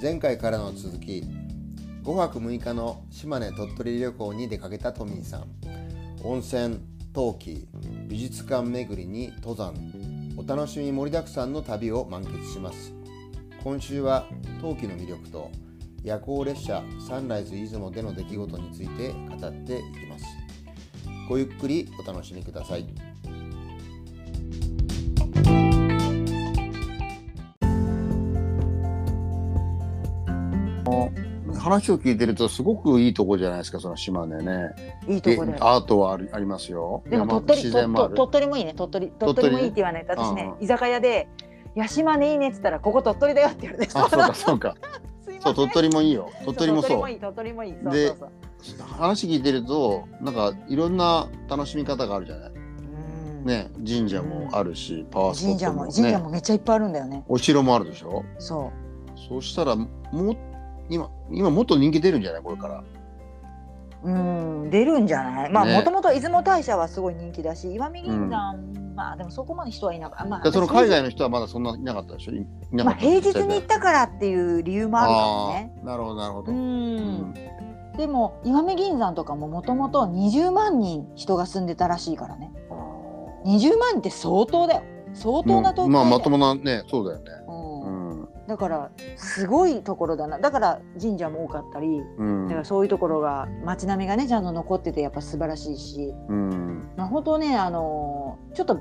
前回からの続き5泊6日の島根鳥取旅行に出かけたトミーさん。温泉陶器美術館巡りに登山。お楽しみ盛りだくさんの旅を満喫します。今週は陶器の魅力と夜行列車サンライズ出雲での出来事について語っていきます。ごゆっくりお楽しみください。話を聞いてるとすごくいいとこじゃないですかその島根ね。いいとこで。アートはありありますよ。でも山鳥取自然もあ鳥取もいいね。鳥取鳥取？もいいって言わないと私ねうん居酒屋で「いや島根いいね」っつったら「ここ鳥取だよ」って言われて。あそうかそうか。そう 鳥取もいいよ。鳥取もそう。鳥取もいい。鳥取もいいそう。で話聞いてるとなんかいろんな楽しみ方があるじゃない？うん。ね神社もあるし、パワースポッ神社トもね。も神社もめっちゃいっぱいあるんだよね。お城もあるでしょ？そそうしたらもう今今もっと人気出るんじゃない？これから。ううん出るんじゃない？まあね。もともと出雲大社はすごい人気だし石見銀山、まあでもそこまで人はいなかった。まあでその海外の人はまだそんないなかったでしょ？まあ平日に行ったからっていう理由もあるかもね。なるほどなるほど、ううん。んでも石見銀山とかももともと20万人人が住んでたらしいからね。20万人って相当だよ。相当な東京まあまとも、もなねそうだよね。うんうんだからすごいところだな。だから神社も多かったりうん。だからそういうところが街並みがねちゃんと残っててやっぱ素晴らしいし、うん。まあ、本当ねあのちょっと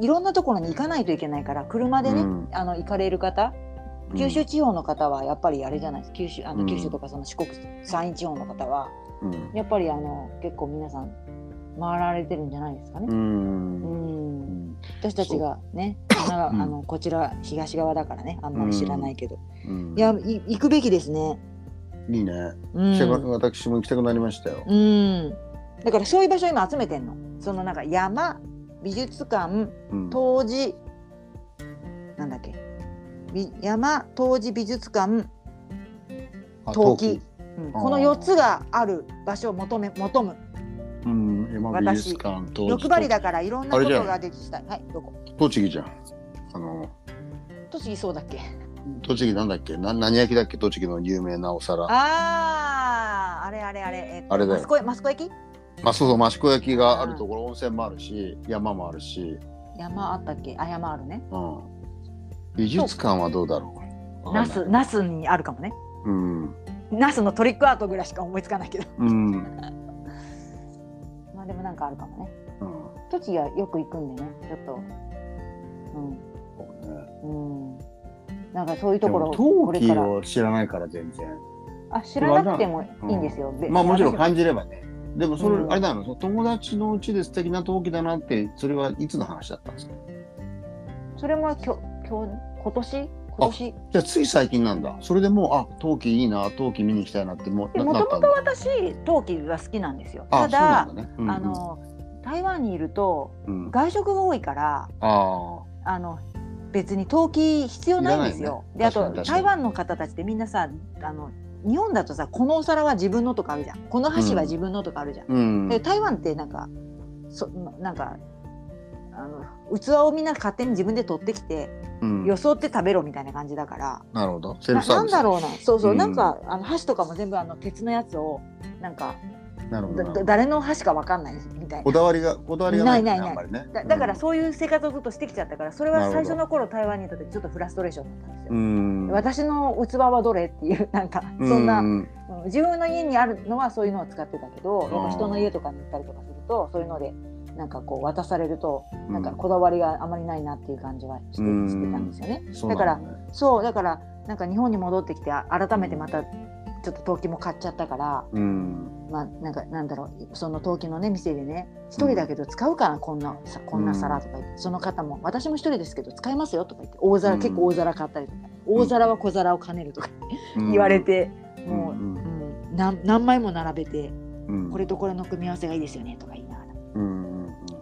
いろんなところに行かないといけないから車でね、うん。あの行かれる方九州地方の方はやっぱりあれじゃないです九州あうん。の九州とかその四国山陰地方の方はうん。やっぱりあの結構皆さん回られてるんじゃないですかね。ううん。ん私たちがねあのこちら東側だからね。あんまり知らないけど、うん。いやい行くべきですね。いいね、私も行きたくなりましたよ、うん、だからそういう場所を今集めてんの。そのなんか山美術館うん。冬至なんだっけ。び山冬至美術館あ陶器、この4つがある場所を求め求むうん山美術館陶器欲張りだからいろんなことができた。いはいどこ栃木じゃん。あの栃木そうだっけ？栃木なんだっけ？な何焼きだっけ？栃木の有名なお皿。あーあれあれあれ、えっと、あれだよ。マスコマスコ焼き？まあそうそう益子焼きがあるところ温泉もあるし山もあるし、山あったっけ？あ山あるね。うん、美術館はどうだろう？ナスナスにあるかもね。うん。ナスのトリックアートぐらいしか思いつかないけど。うん、なんかあるかもね。うん。栃木はよく行くんでねちょっと。そうね。うん。うんなんかそういうとでころこれから。を知らないから全然。あ知らなくてもいいんですよ、べまあも。ちろん私感じればね。でもそれ、うん。あれなのその友達のうちで素敵な陶器だなってそれはいつの話だったんですか？それもきょきょ今年？今年じゃあつい最近なんだ。それでもうあ陶器いいな陶器見に行きたいなってもうなもともと私陶器が好きなんですよ。あただね、うんうん。あの台湾にいるとうん、外食が多いからああの別に陶器必要ないんですよ。ね。であと台湾の方たちってみんなさあの日本だとさこのお皿は自分のとかあるじゃん。この箸は自分のとかあるじゃん。あうん。で台湾ってなんかそなんかあの器をみんな勝手に自分で取ってきて、うん。よそって食べろみたいな感じだから。なるほど。セルなフサービス。なんだろうな。そうそう、うん。なんかあの箸とかも全部あの鉄のやつをなんかなるほど。誰の箸かわかんないみたいな。こだわりがこだわりがない,、ね、ないないない。ね。だだからそういう生活をずっとしてきちゃったからそれは最初の頃台湾にいた時ちょっとフラストレーションだったんですよ。うん。私の器はどれっていうなんかそんな、うん。うん自分の家にあるのはそういうのを使ってたけどやっぱ人の家とかに行ったりとかするとそういうのでなんかこう渡されるとうん。なんかこだわりがあまりないなっていう感じはして,、うん。してたんですよね。だからそうだからなんか日本に戻ってきてあ改めてまたちょっと陶器も買っちゃったから、うん。まあなんかなんだろうその陶器のね店でね一人だけど使うかなこんなさこんな皿とか言って、その方も私も一人ですけど使いますよとか言って大皿、うん。結構大皿買ったりとか大皿は小皿を兼ねるとかうん。言われて、うん。もう、うん。うん何何枚も並べてうん。これとこれの組み合わせがいいですよねとか言いながら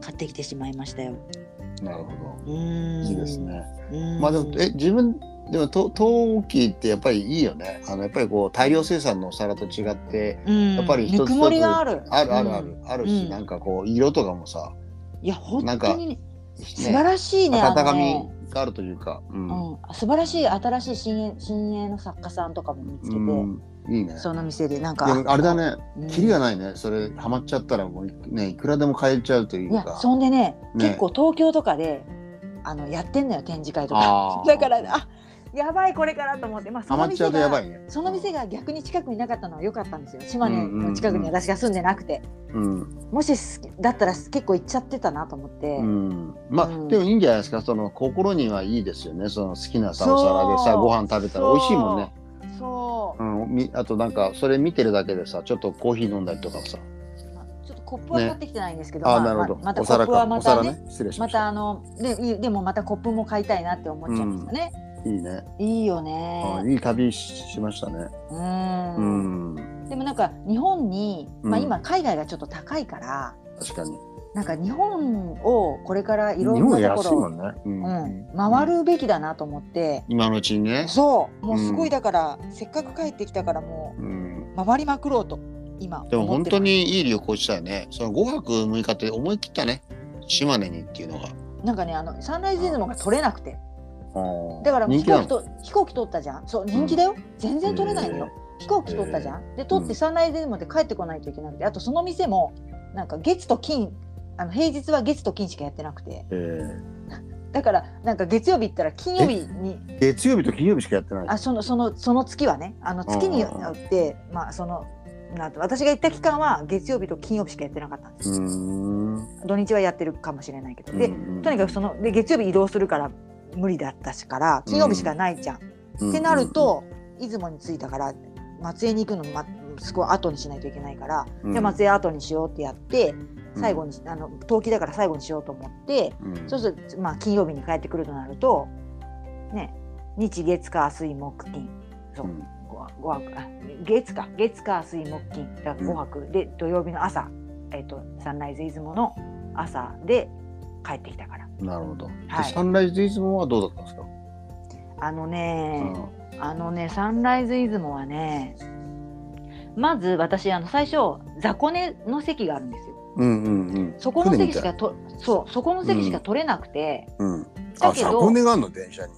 買ってきてしまいましたよ。うんなるほど。いいですね。うん。まあでもえ自分でもと陶器ってやっぱりいいよね。あのやっぱりこう大量生産のお皿と違ってうん。やっぱり一つぬくもりがある。あるあるある、うん。あるし、うん。なんかこう色とかもさ、いや本なんか当にねね素晴らしいねあ温かみがあるというか、うん。うん、素晴らしい新しい新鋭新鋭の作家さんとかも見つけて、うんいいね。その店でなんか。あれだね。うん。キリがないね。それハマっちゃったらもうねいくらでも買えちゃうといいうやかそんでねね。結構東京とかであのやってんのよ展示会とか。だからあやばいこれからと思って、まあ、そのハマっちゃうと店がやばいね。その店が逆に近くになかったのは良かったんですよ。島根の近くに私が住んでなくて、うん。もし好きだったら結構行っちゃってたなと思って、うん、まあ、うん。でもいいんじゃないですか。その心にはいいですよね。その好きなさお皿でさご飯食べたら美味しいもんね、そううん、みあとなんかそれ見てるだけでさちょっとコーヒー飲んだりとかさ。まあちょっとコップはね。買ってきてないんですけど、ああまなるほど、またコップはまたねね。失礼しまました。たあのでいいでもまたコップも買いたいなって思っちゃうんですよね、いいね、いいよあねいい旅ししましたね。ううんん。でもなんか日本に、まあ、うん。今海外がちょっと高いから、確かになんか日本をこれからいろんなところ、ね、うん。うん、回るべきだなと思って、今のうちにね、そう。もうすごうんいだから、せっかく帰ってきたからもうん、う回りまくろうと今でも本当にいい旅行したよね。その5泊6日って思い切ったね。島根にっていうのが。なんかねあのサンライズ出雲が取れなくて。だから飛行機と飛行機取ったじゃん。そう人気だよ、全然取れないのよ、飛行機取ったじゃん。で取ってサンライズ出雲で帰ってこないといけなくてあとその店もなんか月と金あの平日は月と金しかやってなくて。えだからなんか月曜日行ったら金曜日に。ー月曜日と金曜日しかやってない。あそのそのその月はねあの月によってまあそのなんと私が行った期間は月曜日と金曜日しかやってなかったんです、土日はやってるかもしれないけど。で、うん。とにかくそので月曜日移動するから無理だったしから金曜日しかないじゃん、ってなる、と、出雲に着いたから松江に行くのも、ま、すごい後にしないといけないから、うん。じゃあ松江後にしようってやってうん最後に、あの冬季だから最後にしようと思って、うん。そうすると、まあ、金曜日に帰ってくるとなるとね日月火水木金。そう、うん。ごご泊あ月か。月火水木金。だから5泊、で土曜日の朝、えっとサンライズ出雲の朝で帰ってきたから。なるほど、はい。でサンライズ出雲はどうだったんですか、あのね、あのねサンライズ出雲はねまず私あの最初雑魚寝の席があるんですようんうんうん。そこの席しかとそうそこの席しか取れなくて、うん。だけどあ箱根があるの電車に。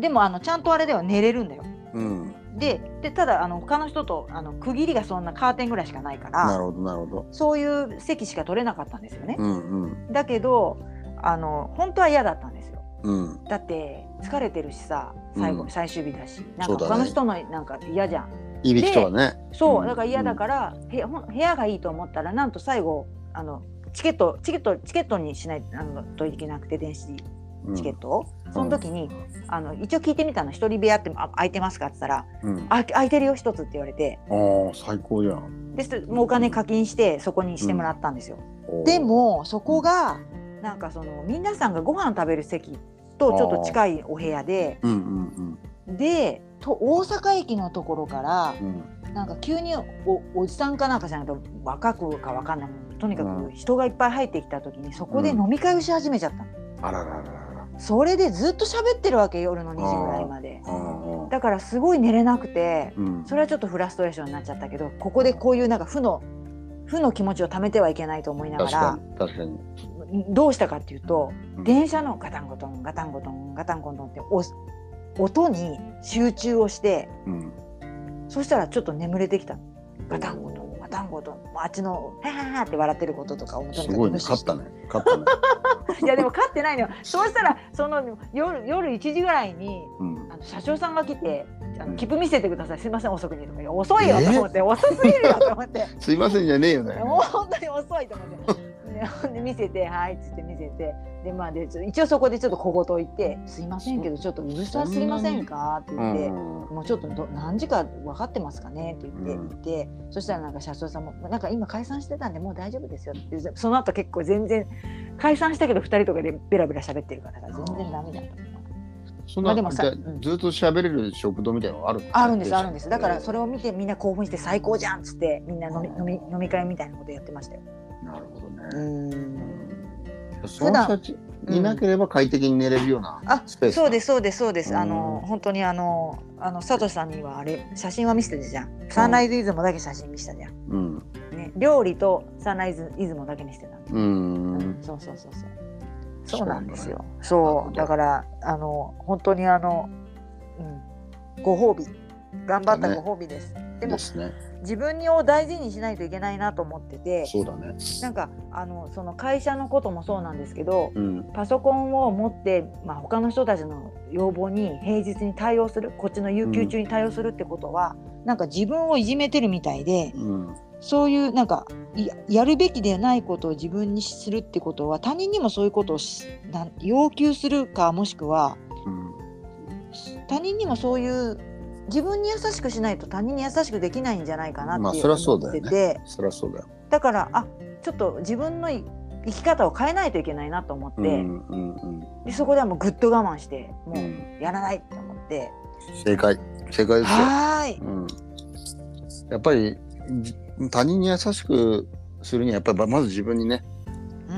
でもあのちゃんとあれでは寝れるんだよ。うん。ででただあの他の人とあの区切りがそんなカーテンぐらいしかないからなるほどなるほど。そういう席しか取れなかったんですよね、うんうん。だけどあの本当は嫌だったんですよ。うん。だって疲れてるしさ最後、うん。最終日だし。なんか他の人のなんか嫌じゃん。いびきとかね。そううん。だから嫌だから、部屋ほん部屋がいいと思ったらなんと最後あのチケットチケットチケットにしないあのといけなくて電子うん。チケットを、その時にあの一応聞いてみたの。一人部屋ってあ空いてますかって言ったらうん。あ空いてるよ一つって言われて。ああ最高じゃん。です。もうお金課金してそこにしてもらったんですよ、でもそこがなんかその皆さんがご飯食べる席とちょっと近いお部屋でうんうんでと大阪駅のところからうん。うんなんか急におおじさんかなんかじゃないと若くかわかんないとにかうんく人がいっぱい入ってきた時にそこで飲み会をし始めちゃったの、あらららららそれでずっと喋ってるわけ夜の2時ぐらいまで。だからすごい寝れなくてうん。それはちょっとフラストレーションになっちゃったけどここでこういうなんか負の負の気持ちをためてはいけないと思いなが確からに確かに。どうしたかっていうと、うん。電車のガタンゴトンガタンゴトンガタンゴトンってお音に集中をしてうん。そしたらちょっと眠れてきたの。ガタンゴトンガタンゴトンもうあっちの「ははは」って笑ってることとかをとにかくすごいね。勝ったね。勝ったね。いやでも勝ってないのよ。そうしたらその夜夜1時ぐらいにうん。あの社長さんが来て「あうん。の切符見せてください。すいません遅くに」とか遅いよと思って、遅すぎるよと思って。すいませんじゃねえよね。もう本当に遅いと思って。でほんで見せて「はい」っつって見せて。でまあで一応そこでちょっと小言言って「すいません。けどちょっとうるさすぎませんか?」ってう言って。ん。もうちょっとど何時か分かってますかね？って言って、うん。言ってそしたらなんか社長さんも「なんか今解散してたんでもう大丈夫ですよ」ってその後結構全然解散したけど2人とかでベラベラ喋ってるから全然ダメだった。そんなまあでもさずっと喋れる食堂みたいなのがあるのあるんですあるんです。だからそれを見てみんな興奮して最高じゃんっつってみんな飲み飲み飲み会みたいなことやってましたよ。なるほどその人たちいなければ快適に寝れるようなあスペースそうですそうですそうです、あのうん。本当にあのあのサトシさんにはあれ写真は見せてたじゃん。サンライズイズムだけ写真見せたじゃん、うん。ね、料理とサンライズイズムだけにしてたの。うん。そうそうそうそう。そうなんですよ。そうど。だからあの本当にあの、うん、ご褒美。頑張ったご褒美です。でもね。自分を大事にしないといけないなと思っててそうだね。なんかあのその会社のこともそうなんですけどうん。パソコンを持って、まあ、他の人たちの要望に平日に対応するこっちの有給中に対応するってことは、なんか自分をいじめてるみたいでうん。そういうなんかややるべきでないことを自分にするってことは他人にもそういうことを要求するかもしくはうん。他人にもそういう自分に優しくしないと他人に優しくできないんじゃないかなって思ってて、そりゃそうだよ。だからあちょっと自分のい生き方を変えないといけないなと思って、うんうんうんでそこではもうぐっと我慢してもう。うんやらないと思って、正解。正解ですよ。はーいうん。やっぱりじ他人に優しくするにはやっぱりまず自分にね、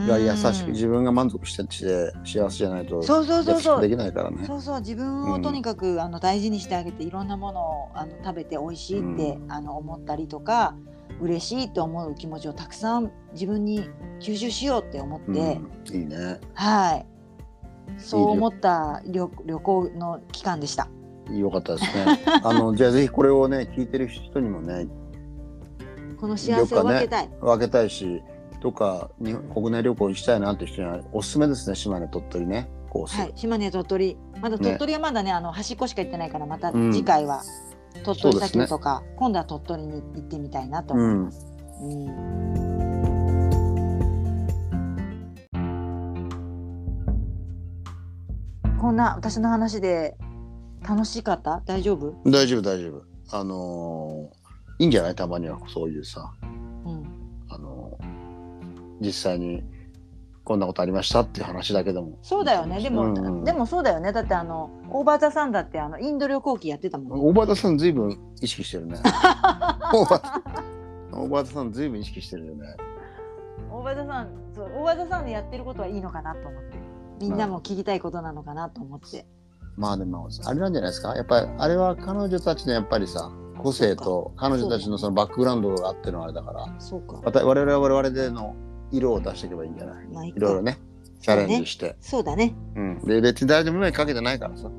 が優しくうん自分が満足してして幸せじゃないとそうそうそうそうできないからね。そうそう自分をとにかく、あの大事にしてあげていろんなものをあの食べて美味しいって、あの思ったりとか嬉しいと思う気持ちをたくさん自分に吸収しようって思って、うん、いいね。はいそう思った旅旅行の期間でした。よかったですね。あのじゃあぜひこれをね聞いてる人にもねこの幸せを分けたい。分けたいし、とか日本国内旅行にしたいなっていう人にはおすすめですね島根鳥取ね。コース。はい、島根鳥取。まだ鳥取はまだねあの端っこしか行ってないからまたうん。次回は鳥取そうですね。砂丘とか、今度は鳥取に行ってみたいなと思います。うん。こんな私の話で楽しかった？大丈夫、大丈夫大丈夫。あのーいいんじゃない？たまにはそういうさ、実際にこんなことありましたっていう話だけでも。そうだよね。でも、うん。うんでもそうだよね。だってあのオーバーザさんだってあのインド旅行記やってたもん。ね。大場田さんずいぶん意識してるね。大場田大場田さんずいぶん意識してるよね。大和田さんそう大和田さんのやってることはいいのかなと思って。みんなも聞きたいことなのかなと思って、まあでもあれなんじゃないですか？やっぱりあれは彼女たちのやっぱりさ個性と彼女たちのそのバックグラウンドがあってのあれだから。そうか。我々は我々での色を出していけばいいんじゃない？まあいろいろねチャレンジして。そうだね。うん、で別に誰でもないかけてないからさ。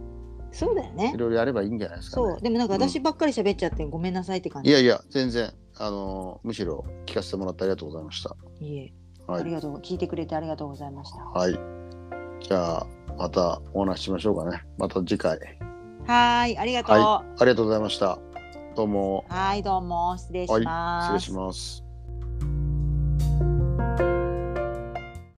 そうだよね。いろいろやればいいんじゃないですか、ね、そう。でもなんか私ばっかり喋っちゃってごめんなさいって感じ、いやいや全然あのーむしろ聞かせてもらってありがとうございました。いえ。はい、ありがとう聞いてくれてありがとうございました。はい、じゃあまたお話ししましょうかね。また次回。はーい。ありがとう。はありがとうございました。どうも。はい。どうも。失礼しはい。ます、失礼します